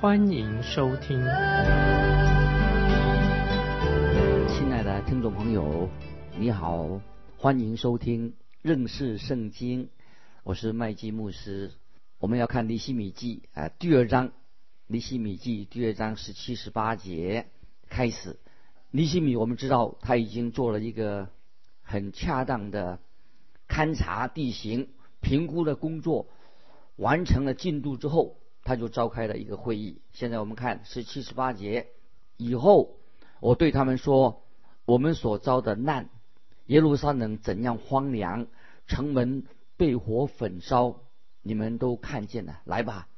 欢迎收听。亲爱的听众朋友，你好，欢迎收听认识圣经，我是麦基牧师。我们要看尼西米记啊，第二章，尼西米记第二章十七十八节开始。尼西米，我们知道他已经做了一个很恰当的勘察地形、评估的工作，完成了进度之后，他就召开了一个会议。现在我们看是七十八节以后，我对他们说：我们所遭的难，耶路撒冷怎样荒凉，城门被火焚烧。你们都看见了，来吧，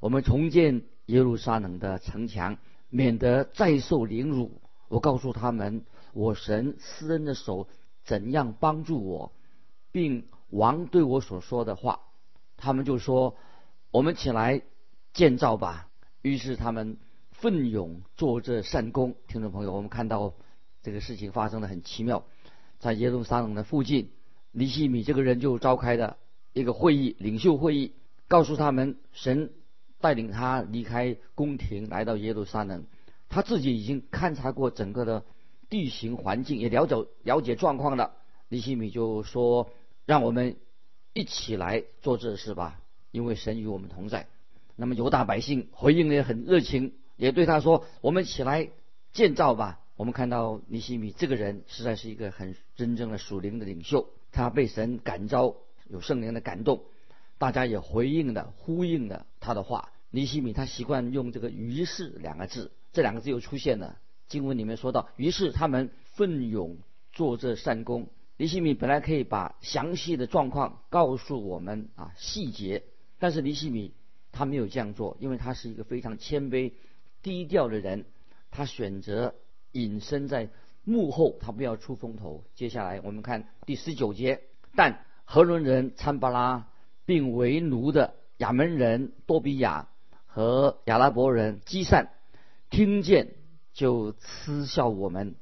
我们重建耶路撒冷的城墙，免得再受凌辱。我告诉他们，我神施恩的手怎样帮助我，并王对我所说的话，他们就说：“我们起来建造吧。”于是他们奋勇做这善功。听众朋友，我们看到这个事情发生的很奇妙，在耶路撒冷的附近，尼西米这个人就召开的。一个会议，领袖会议，告诉他们，神带领他离开宫廷，来到耶路撒冷。他自己已经勘察过整个的地形环境，也了解了解状况了。尼西米就说：“让我们一起来做这事吧，因为神与我们同在。”那么犹大百姓回应的也很热情，也对他说：“我们起来建造吧。”我们看到尼西米这个人实在是一个很真正的属灵的领袖，他被神感召。有圣灵的感动，大家也回应的呼应了他的话。尼西米他习惯用这个“于是”两个字，这两个字又出现了。经文里面说到，于是他们奋勇做这善功。尼西米本来可以把详细的状况告诉我们啊细节，但是尼西米他没有这样做，因为他是一个非常谦卑、低调的人，他选择隐身在幕后，他不要出风头。接下来我们看第十九节，但。何伦人参巴拉，并为奴的亚门人多比亚和亚拉伯人基善，听见就嗤笑我们，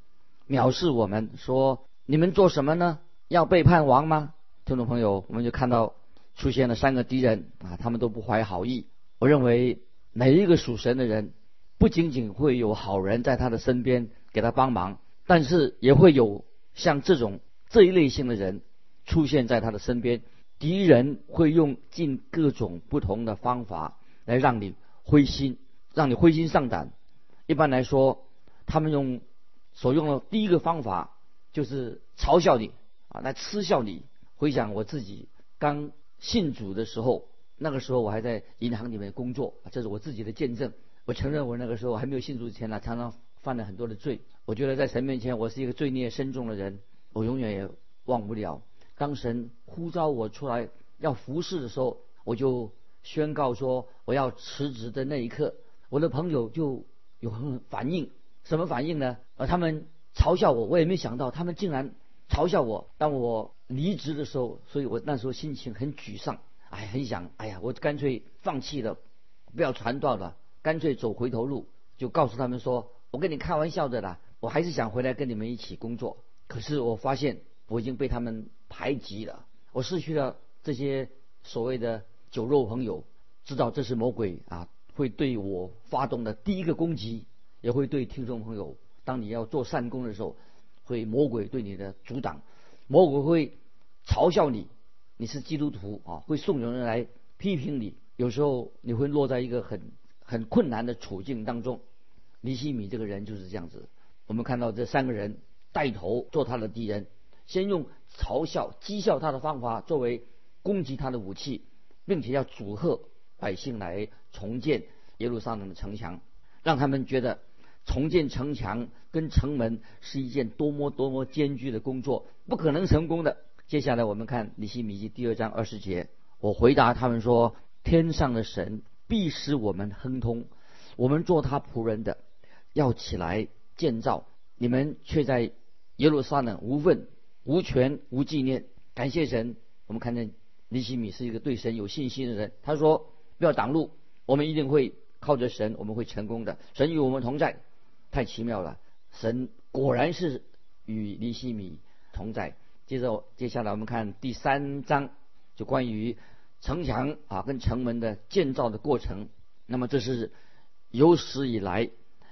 藐视我们，说：“你们做什么呢？要背叛王吗？”听众朋友，我们就看到出现了三个敌人啊，他们都不怀好意。我认为每一个属神的人，不仅仅会有好人在他的身边给他帮忙，但是也会有像这种这一类型的人。出现在他的身边，敌人会用尽各种不同的方法来让你灰心，让你灰心丧胆。一般来说，他们用所用的第一个方法就是嘲笑你啊，来嗤笑你。回想我自己刚信主的时候，那个时候我还在银行里面工作，这是我自己的见证。我承认我那个时候还没有信主之前呢，常常犯了很多的罪。我觉得在神面前，我是一个罪孽深重的人，我永远也忘不了。当神呼召我出来要服侍的时候，我就宣告说我要辞职的那一刻，我的朋友就有很反应，什么反应呢？呃，他们嘲笑我，我也没想到他们竟然嘲笑我。当我离职的时候，所以我那时候心情很沮丧，哎，很想，哎呀，我干脆放弃了，不要传道了，干脆走回头路，就告诉他们说，我跟你开玩笑的啦，我还是想回来跟你们一起工作。可是我发现我已经被他们。排挤了，我失去了这些所谓的酒肉朋友，知道这是魔鬼啊，会对我发动的第一个攻击，也会对听众朋友，当你要做善功的时候，会魔鬼对你的阻挡，魔鬼会嘲笑你，你是基督徒啊，会送有人来批评你，有时候你会落在一个很很困难的处境当中。尼西米这个人就是这样子，我们看到这三个人带头做他的敌人。先用嘲笑、讥笑他的方法作为攻击他的武器，并且要阻吓百姓来重建耶路撒冷的城墙，让他们觉得重建城墙跟城门是一件多么多么艰巨的工作，不可能成功的。接下来我们看《尼西米记》第二章二十节，我回答他们说：“天上的神必使我们亨通，我们做他仆人的，要起来建造，你们却在耶路撒冷无份、无权、无纪念。感谢神，我们看见尼西米是一个对神有信心的人。他说：“不要挡路，我们一定会靠着神，我们会成功的。神与我们同在，太奇妙了。神果然是与尼西米同在。”接着，接下来我们看第三章，就关于城墙啊跟城门的建造的过程。那么这是有史以来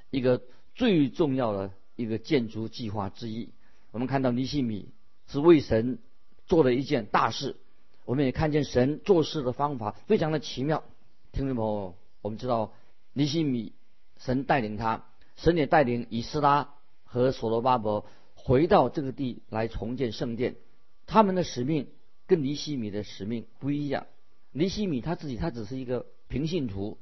一个最重要的一个建筑计划之一。我们看到尼西米是为神做了一件大事，我们也看见神做事的方法非常的奇妙。听众朋友，我们知道尼西米神带领他，神也带领以斯拉和所罗巴伯。回到这个地来重建圣殿，他们的使命跟尼西米的使命不一样。尼西米他自己他只是一个平信徒，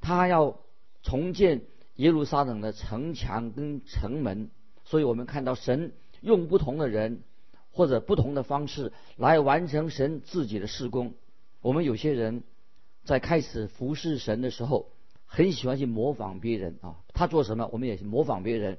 他要重建耶路撒冷的城墙跟城门，所以我们看到神用不同的人或者不同的方式来完成神自己的事工。我们有些人在开始服侍神的时候，很喜欢去模仿别人啊，他做什么，我们也去模仿别人。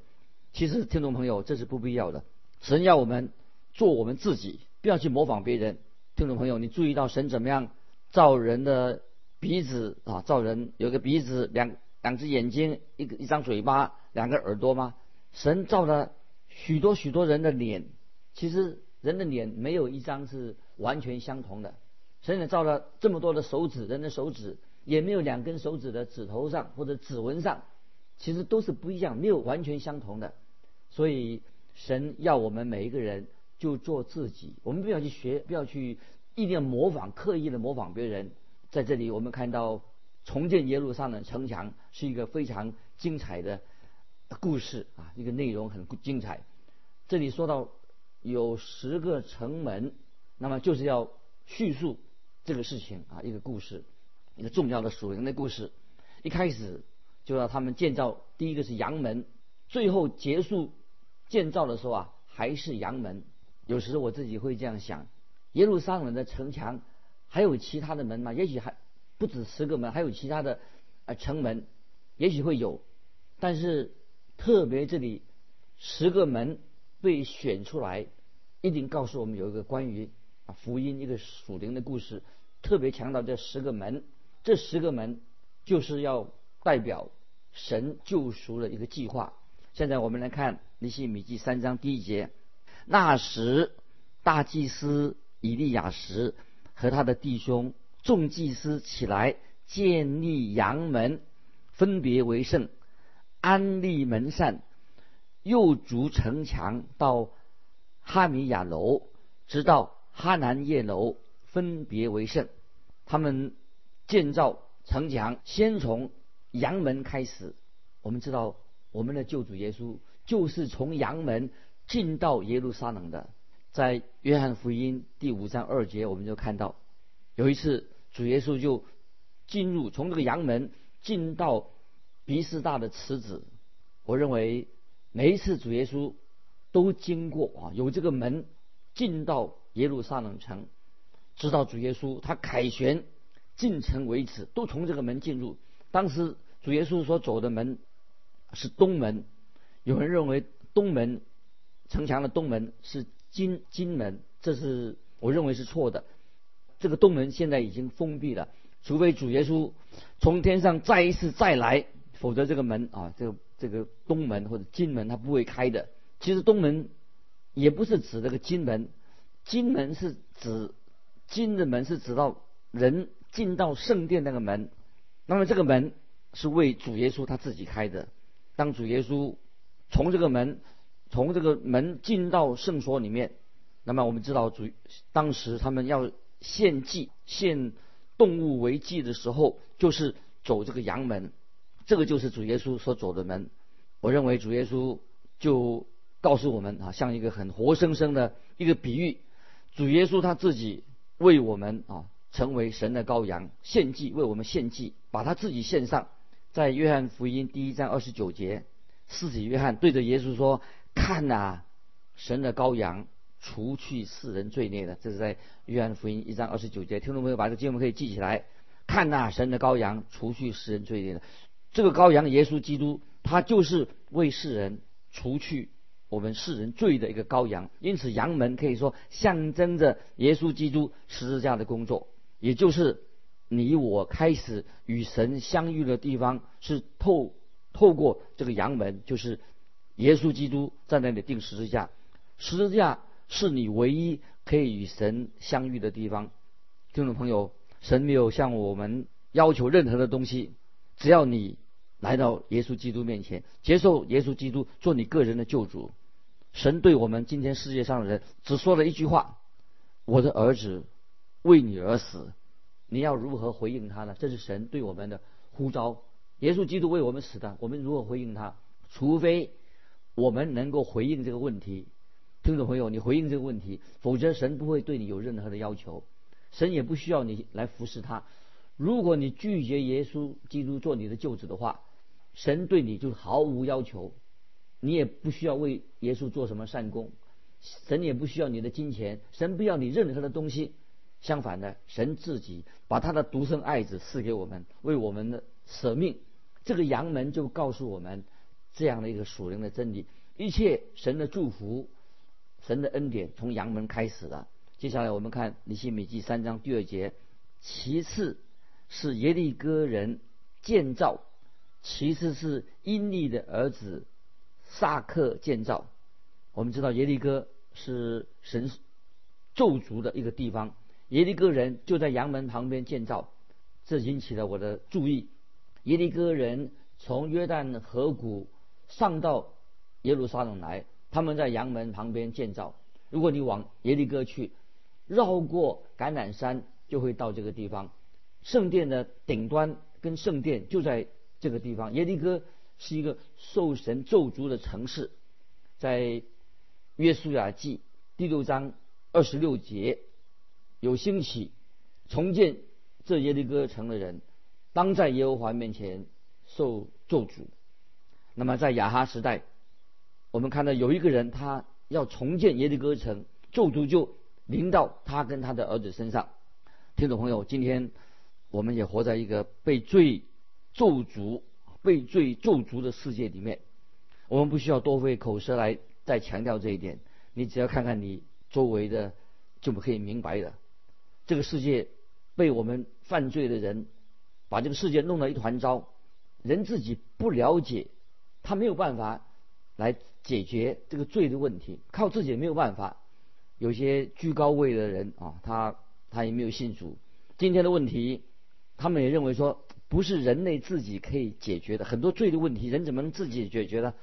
其实，听众朋友，这是不必要的。神要我们做我们自己，不要去模仿别人。听众朋友，你注意到神怎么样造人的鼻子啊？造人有个鼻子，两两只眼睛，一个一张嘴巴，两个耳朵吗？神造了许多许多人的脸，其实人的脸没有一张是完全相同的。神也造了这么多的手指，人的手指也没有两根手指的指头上或者指纹上。其实都是不一样，没有完全相同的，所以神要我们每一个人就做自己，我们不要去学，不要去一定要模仿，刻意的模仿别人。在这里，我们看到重建耶路撒冷城墙是一个非常精彩的故事啊，一个内容很精彩。这里说到有十个城门，那么就是要叙述这个事情啊，一个故事，一个重要的属灵的故事。一开始。就要他们建造第一个是阳门，最后结束建造的时候啊，还是阳门。有时我自己会这样想：耶路撒冷的城墙还有其他的门吗？也许还不止十个门，还有其他的呃城门，也许会有。但是特别这里十个门被选出来，一定告诉我们有一个关于啊福音一个属灵的故事，特别强调这十个门。这十个门就是要代表。神救赎的一个计划。现在我们来看《尼西米记》三章第一节。那时，大祭司以利亚时和他的弟兄众祭司起来建立阳门，分别为圣，安立门扇，又筑城墙到哈米亚楼，直到哈南叶楼，分别为圣。他们建造城墙，先从。阳门开始，我们知道我们的救主耶稣就是从阳门进到耶路撒冷的。在约翰福音第五章二节，我们就看到有一次主耶稣就进入从这个阳门进到比斯大的池子。我认为每一次主耶稣都经过啊，有这个门进到耶路撒冷城，直到主耶稣他凯旋进城为止，都从这个门进入。当时主耶稣所走的门是东门，有人认为东门城墙的东门是金金门，这是我认为是错的。这个东门现在已经封闭了，除非主耶稣从天上再一次再来，否则这个门啊，这个这个东门或者金门它不会开的。其实东门也不是指这个金门，金门是指金的门是指到人进到圣殿那个门。那么这个门是为主耶稣他自己开的。当主耶稣从这个门从这个门进到圣所里面，那么我们知道主当时他们要献祭献动物为祭的时候，就是走这个阳门，这个就是主耶稣所走的门。我认为主耶稣就告诉我们啊，像一个很活生生的一个比喻，主耶稣他自己为我们啊。成为神的羔羊，献祭为我们献祭，把他自己献上。在约翰福音第一章二十九节，四子约翰对着耶稣说：“看呐，神的羔羊，除去世人罪孽的。”这是在约翰福音一章二十九节。听众朋友，把这个经文可以记起来。看呐，神的羔羊，除去世人罪孽的。这个羔羊耶稣基督他就是为世人除去我们世人罪的一个羔羊。因此，羊门可以说象征着耶稣基督十字架的工作，也就是你我开始与神相遇的地方，是透透过这个羊门，就是耶稣基督在那里钉十字架。十字架是你唯一可以与神相遇的地方。听众朋友，神没有向我们要求任何的东西，只要你来到耶稣基督面前，接受耶稣基督做你个人的救主。神对我们今天世界上的人只说了一句话：“我的儿子为你而死。”你要如何回应他呢？这是神对我们的呼召。耶稣基督为我们死的，我们如何回应他？除非我们能够回应这个问题。听众朋友，你回应这个问题，否则神不会对你有任何的要求。神也不需要你来服侍他。如果你拒绝耶稣基督做你的救主的话，神对你就毫无要求，你也不需要为耶稣做什么善功，神也不需要你的金钱，神不要你任何的东西。相反的，神自己把他的独生爱子赐给我们，为我们的舍命。这个阳门就告诉我们这样的一个属灵的真理：一切神的祝福、神的恩典从阳门开始了。接下来我们看《尼希米记》三章第二节，其次是耶利哥人建造，其次是因利的儿子萨克建造。我们知道耶利哥是神咒诅的一个地方，耶利哥人就在阳门旁边建造，这引起了我的注意。耶利哥人从约旦河谷上到耶路撒冷来，他们在阳门旁边建造。如果你往耶利哥去，绕过橄榄山就会到这个地方，圣殿的顶端跟圣殿就在这个地方。耶利哥是一个受神咒诅的城市，在约书亚记第六章二十六节有兴起重建这耶利哥城的人，当在耶和华面前受咒诅。那么在亚哈时代，我们看到有一个人他要重建耶利哥城，咒诅就。临到他跟他的儿子身上，听众朋友，今天我们也活在一个被罪咒诅、被罪咒诅的世界里面。我们不需要多费口舌来再强调这一点，你只要看看你周围的，就可以明白的。这个世界被我们犯罪的人把这个世界弄得一团糟，人自己不了解，他没有办法来解决这个罪的问题，靠自己也没有办法。有些居高位的人啊，他他也没有信主。今天的问题，他们也认为说，不是人类自己可以解决的。很多罪的问题，人怎么能自己解决呢？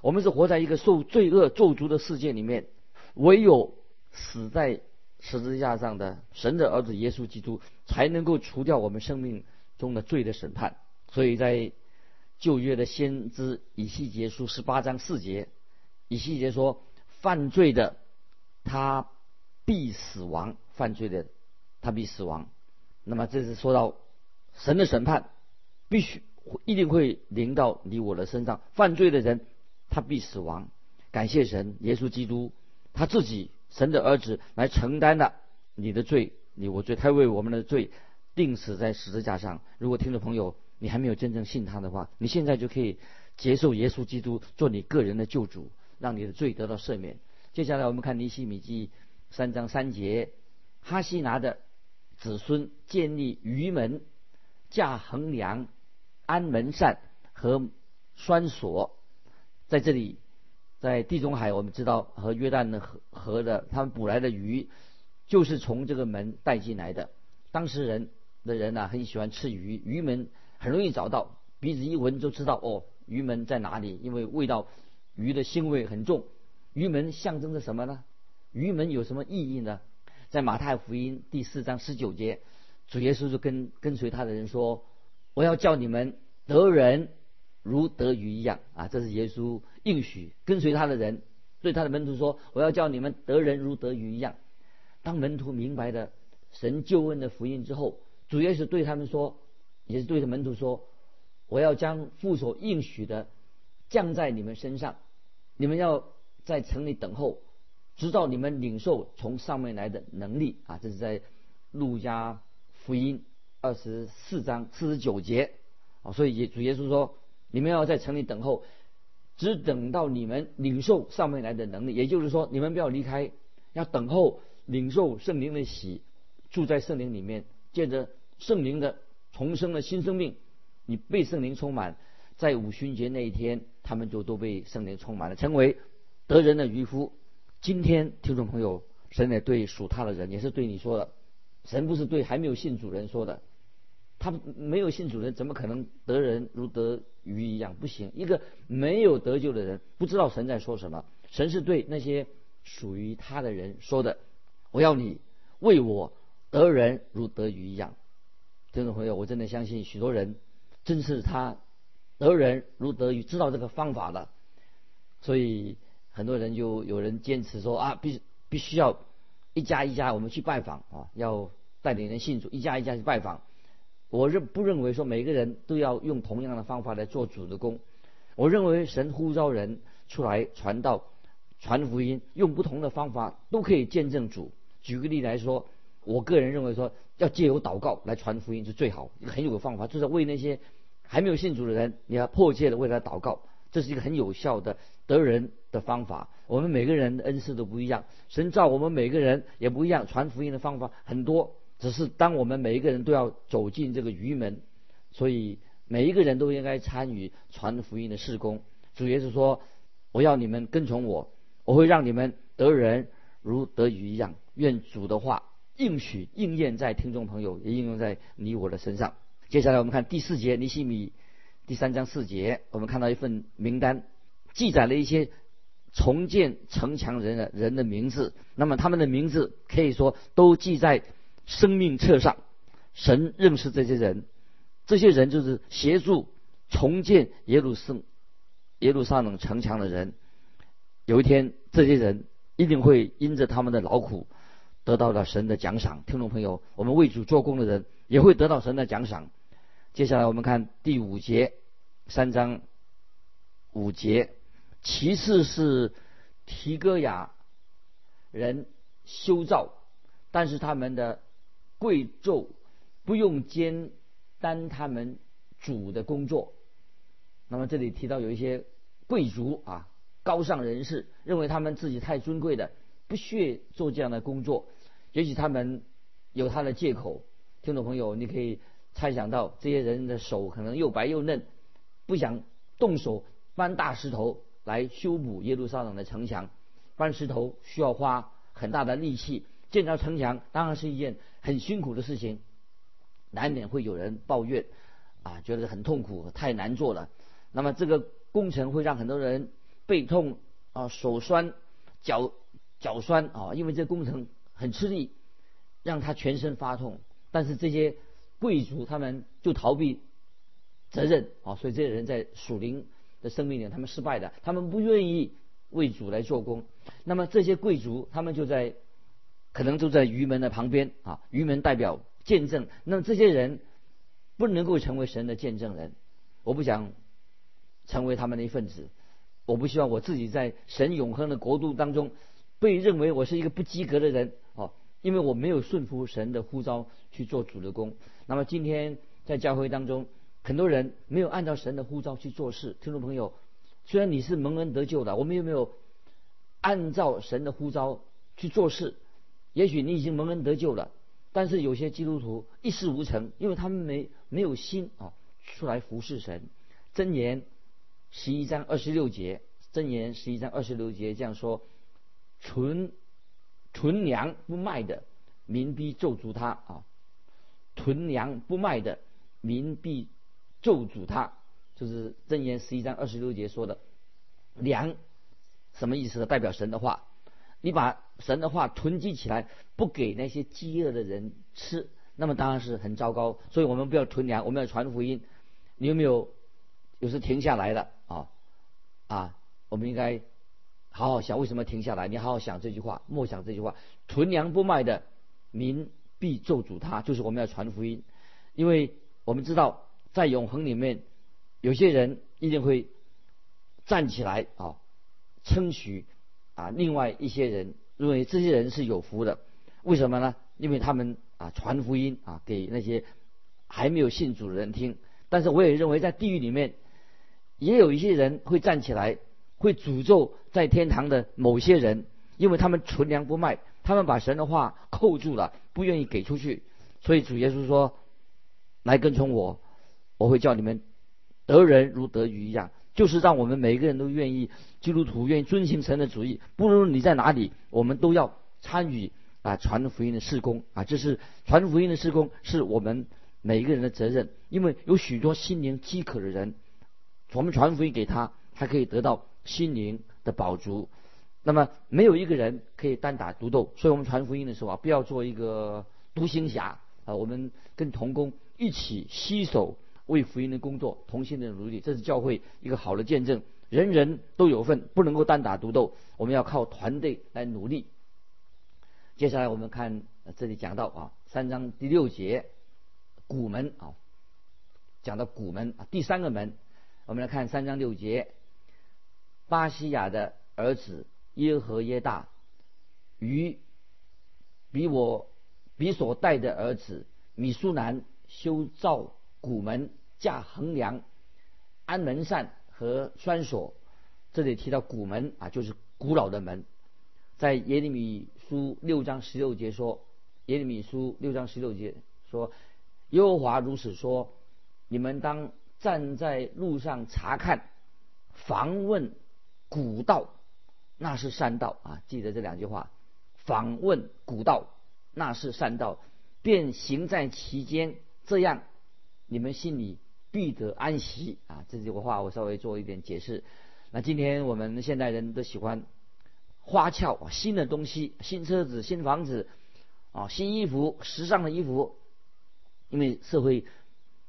我们是活在一个受罪恶咒诅的世界里面，唯有死在十字架上的神的儿子耶稣基督，才能够除掉我们生命中的罪的审判。所以在旧约的先知以西结书十八章四节，以西结说，犯罪的。他必死亡，犯罪的他必死亡。那么这是说到神的审判，必须一定会临到你我的身上。犯罪的人他必死亡。感谢神，耶稣基督他自己神的儿子来承担了你的罪，你我罪，他为我们的罪定死在十字架上。如果听众朋友你还没有真正信他的话，你现在就可以接受耶稣基督做你个人的救主，让你的罪得到赦免。接下来我们看尼西米记三章三节，哈西拿的子孙建立鱼门、架横梁、安门扇和栓锁，在这里，在地中海，我们知道和约旦的河河的他们捕来的鱼，就是从这个门带进来的。当时人的人呢，很喜欢吃鱼，鱼门很容易找到，鼻子一闻就知道哦，鱼门在哪里，因为味道鱼的腥味很重。鱼门象征着什么呢？鱼门有什么意义呢？在马太福音第四章十九节，主耶稣就跟跟随他的人说：“我要叫你们得人如得鱼一样啊！”这是耶稣应许跟随他的人对他的门徒说：“我要叫你们得人如得鱼一样。”当门徒明白了神救恩的福音之后，主耶稣对他们说，也是对着门徒说：“我要将父所应许的降在你们身上，你们要。”在城里等候，直到你们领受从上面来的能力啊！这是在路加福音二十四章四十九节啊。所以主耶稣说：“你们要在城里等候，只等到你们领受上面来的能力。也就是说，你们不要离开，要等候领受圣灵的喜，住在圣灵里面，借着圣灵的重生的新生命，你被圣灵充满。在五旬节那一天，他们就都被圣灵充满了，成为得人的渔夫。今天，听众朋友，神也对属他的人，也是对你说的。神不是对还没有信主人说的，他没有信主人，怎么可能得人如得鱼一样？不行，一个没有得救的人，不知道神在说什么。神是对那些属于他的人说的：“我要你为我得人如得鱼一样。”听众朋友，我真的相信许多人真是他。得人如得鱼，知道这个方法了，所以很多人就有人坚持说啊，必必须要一家一家我们去拜访啊，要带领人信主，一家一家去拜访。我认不认为说每个人都要用同样的方法来做主的工？我认为神呼召人出来传道、传福音，用不同的方法都可以见证主。举个例来说，我个人认为说要借由祷告来传福音是最好，一个很有个方法，就是为那些。还没有信主的人，你要迫切的为他祷告，这是一个很有效的得人的方法。我们每个人的恩赐都不一样，神造我们每个人也不一样，传福音的方法很多。只是当我们每一个人都要走进这个鱼门，所以每一个人都应该参与传福音的事工。主耶稣说：“我要你们跟从我，我会让你们得人如得鱼一样。”愿主的话应许应验在听众朋友，也应用在你我的身上。接下来我们看第四节，尼西米第三章四节，我们看到一份名单，记载了一些重建城墙人的人的名字。那么他们的名字可以说都记在生命册上。神认识这些人，这些人就是协助重建耶路圣耶路撒冷城墙的人。有一天，这些人一定会因着他们的劳苦得到了神的奖赏。听众朋友，我们为主做工的人也会得到神的奖赏。接下来我们看第五节，三章五节。其次是提戈雅人修造，但是他们的贵胄不用兼担他们主的工作。那么这里提到有一些贵族啊，高尚人士认为他们自己太尊贵的，不屑做这样的工作。也许他们有他的借口。听众朋友，你可以。猜想到这些人的手可能又白又嫩，不想动手搬大石头来修补耶路撒冷的城墙。搬石头需要花很大的力气，建造城墙当然是一件很辛苦的事情，难免会有人抱怨，啊，觉得很痛苦，太难做了。那么这个工程会让很多人背痛啊，手酸、脚脚酸啊，因为这工程很吃力，让他全身发痛。但是这些。贵族他们就逃避责任啊，所以这些人在属灵的生命里，他们失败的，他们不愿意为主来做工。那么这些贵族，他们就在可能就在鱼门的旁边啊，鱼门代表见证。那么这些人不能够成为神的见证人，我不想成为他们的一份子，我不希望我自己在神永恒的国度当中被认为我是一个不及格的人哦。因为我没有顺服神的呼召去做主的工，那么今天在教会当中，很多人没有按照神的呼召去做事。听众朋友，虽然你是蒙恩得救的，我们有没有按照神的呼召去做事？也许你已经蒙恩得救了，但是有些基督徒一事无成，因为他们没没有心啊，出来服侍神。箴言十一章二十六节，箴言十一章二十六节这样说：纯。纯粮不卖的，民必咒诅他啊！纯粮不卖的，民必咒诅他。就是箴言十一章二十六节说的，粮什么意思呢？代表神的话。你把神的话囤积起来，不给那些饥饿的人吃，那么当然是很糟糕。所以我们不要囤粮，我们要传福音。你有没有有时停下来了啊？啊，我们应该。好好想为什么停下来？你好好想这句话，默想这句话：囤粮不卖的民必咒诅他。就是我们要传福音，因为我们知道在永恒里面，有些人一定会站起来啊，称许啊，另外一些人认为这些人是有福的。为什么呢？因为他们啊传福音啊给那些还没有信主的人听。但是我也认为在地狱里面也有一些人会站起来，会诅咒在天堂的某些人，因为他们存粮不卖，他们把神的话扣住了，不愿意给出去。所以主耶稣说：“来跟从我，我会叫你们得人如得鱼一样。”就是让我们每个人都愿意，基督徒愿意遵行神的主意。不论你在哪里，我们都要参与啊传福音的事工啊，这是传福音的事工，是我们每一个人的责任。因为有许多心灵饥渴的人，我们传福音给他，他可以得到心灵的饱足。那么没有一个人可以单打独斗，所以我们传福音的时候啊，不要做一个独行侠啊，我们跟同工一起携手。为福音的工作，同心的努力，这是教会一个好的见证。人人都有份，不能够单打独斗，我们要靠团队来努力。接下来我们看这里讲到啊，三章第六节，古门啊，讲到古门啊，第三个门，我们来看三章六节，巴西亚的儿子耶和耶大，与比我比所带的儿子米苏南修造。古门架横梁，安门扇和栓锁。这里提到古门啊，就是古老的门。在耶利米书六章十六节说，耶利米书六章十六节说，耶和华如此说：你们当站在路上查看，访问古道，那是善道啊！记得这两句话，访问古道，那是善道，便行在其间，这样。你们心里必得安息啊！这几个话我稍微做一点解释。那今天我们现代人都喜欢花俏、新的东西、新车子、新房子啊、新衣服、时尚的衣服，因为社会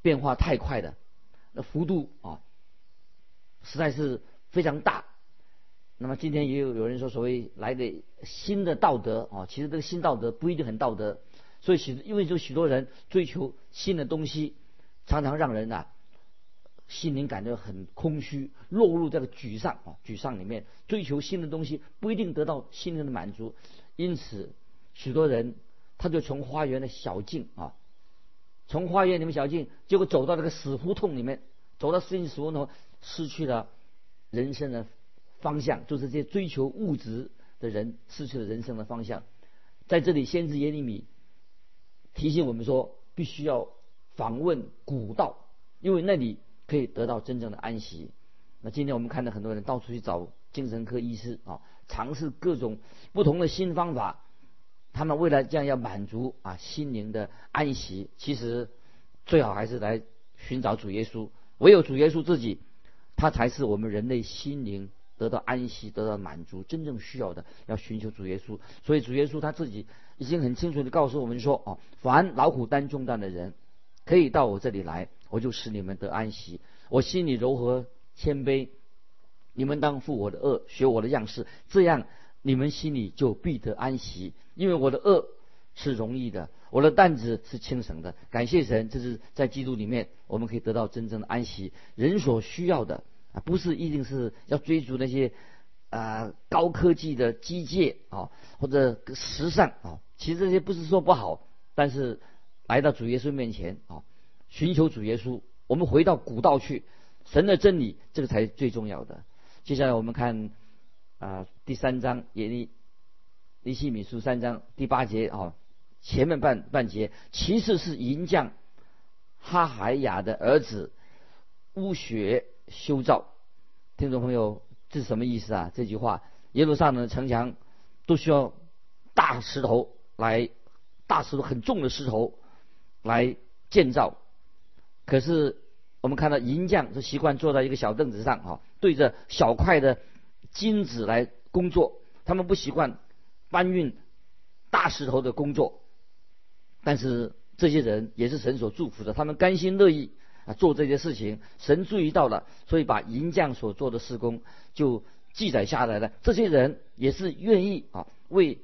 变化太快了，那幅度啊实在是非常大。那么今天也有有人说，所谓来的新的道德啊，其实这个新道德不一定很道德，所以许因为就许多人追求新的东西。常常让人啊心灵感觉很空虚，落入这个沮丧啊沮丧里面，追求新的东西不一定得到心灵的满足，因此许多人他就从花园的小径啊，从花园里面小径，结果走到这个死胡同里面，走到死死胡同，失去了人生的方向，就是这些追求物质的人失去了人生的方向。在这里，先知耶利米提醒我们说，必须要。访问古道，因为那里可以得到真正的安息。那今天我们看到很多人到处去找精神科医师啊，尝试各种不同的新方法。他们为了这样要满足啊心灵的安息，其实最好还是来寻找主耶稣。唯有主耶稣自己，他才是我们人类心灵得到安息、得到满足真正需要的。要寻求主耶稣，所以主耶稣他自己已经很清楚的告诉我们说：哦，凡劳苦担重担的人。可以到我这里来，我就使你们得安息。我心里柔和谦卑，你们当负我的恶，学我的样式，这样你们心里就必得安息。因为我的恶是容易的，我的担子是轻省的。感谢神，这是在基督里面，我们可以得到真正的安息。人所需要的啊，不是一定是要追逐那些啊高科技的机械啊，或者时尚啊。其实这些不是说不好，但是。来到主耶稣面前啊，寻求主耶稣。我们回到古道去，神的真理，这个才是最重要的。接下来我们看啊第三章耶利利西米书三章第八节啊前面半半节，其次是银匠哈海雅的儿子乌学修造。听众朋友，这是什么意思啊？这句话，耶路撒冷的城墙都需要大石头来，大石头很重的石头。来建造，可是我们看到银匠是习惯坐在一个小凳子上啊，对着小块的金子来工作。他们不习惯搬运大石头的工作，但是这些人也是神所祝福的，他们甘心乐意啊做这些事情。神注意到了，所以把银匠所做的施工就记载下来了。这些人也是愿意啊为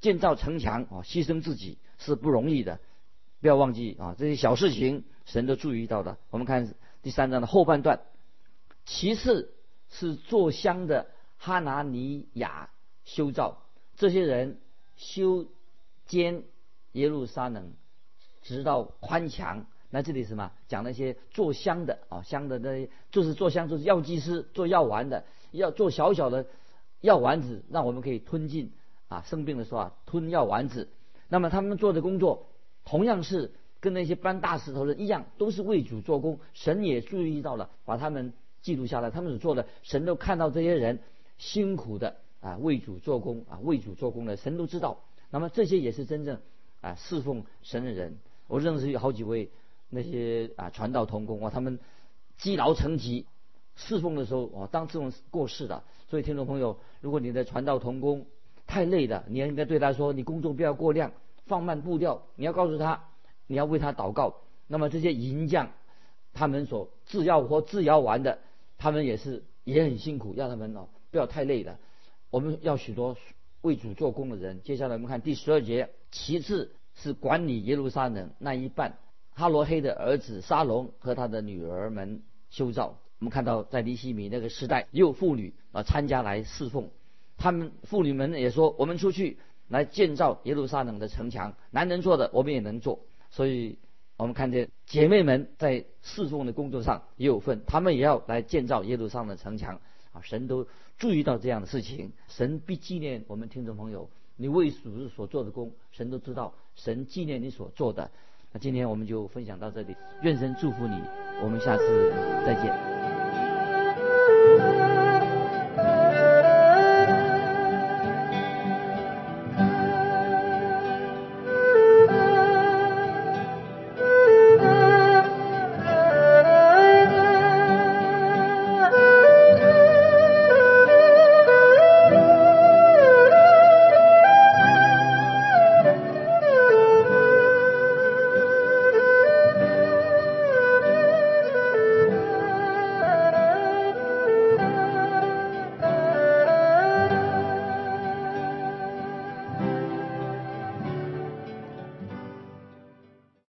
建造城墙啊牺牲自己，是不容易的。不要忘记啊，这些小事情神都注意到的。我们看第三章的后半段，其次是做香的哈拿尼亚修造，这些人修建耶路撒冷，直到宽墙。那这里什么讲那些做香的啊，香的那些就是做香就是药剂师做药丸的，要做小小的药丸子，让我们可以吞进啊生病的时候啊吞药丸子。那么他们做的工作同样是跟那些搬大石头的一样，都是为主做工。神也注意到了，把他们记录下来，他们所做的，神都看到这些人辛苦的啊为主做工啊为主做工的，神都知道。那么这些也是真正啊侍奉神的人。我认识有好几位那些啊传道同工啊，他们积劳成疾，侍奉的时候啊，当这种过世的。所以听众朋友，如果你的传道同工太累了，你也应该对他说：你工作不要过量，放慢步调。你要告诉他，你要为他祷告。那么这些银匠，他们所制药或制药完的，他们也是也很辛苦，要他们哦不要太累的。我们要许多为主做工的人。接下来我们看第十二节，其次是管理耶路撒冷那一半，哈罗黑的儿子沙龙和他的女儿们修造。我们看到在尼西米那个时代，也有妇女啊参加来侍奉。他们妇女们也说：“我们出去来建造耶路撒冷的城墙，男人做的我们也能做。”所以，我们看见姐妹们在侍奉的工作上也有份，他们也要来建造耶路撒冷的城墙。啊，神都注意到这样的事情，神必纪念我们听众朋友，你为主日所做的工，神都知道，神纪念你所做的。那今天我们就分享到这里，愿神祝福你，我们下次再见。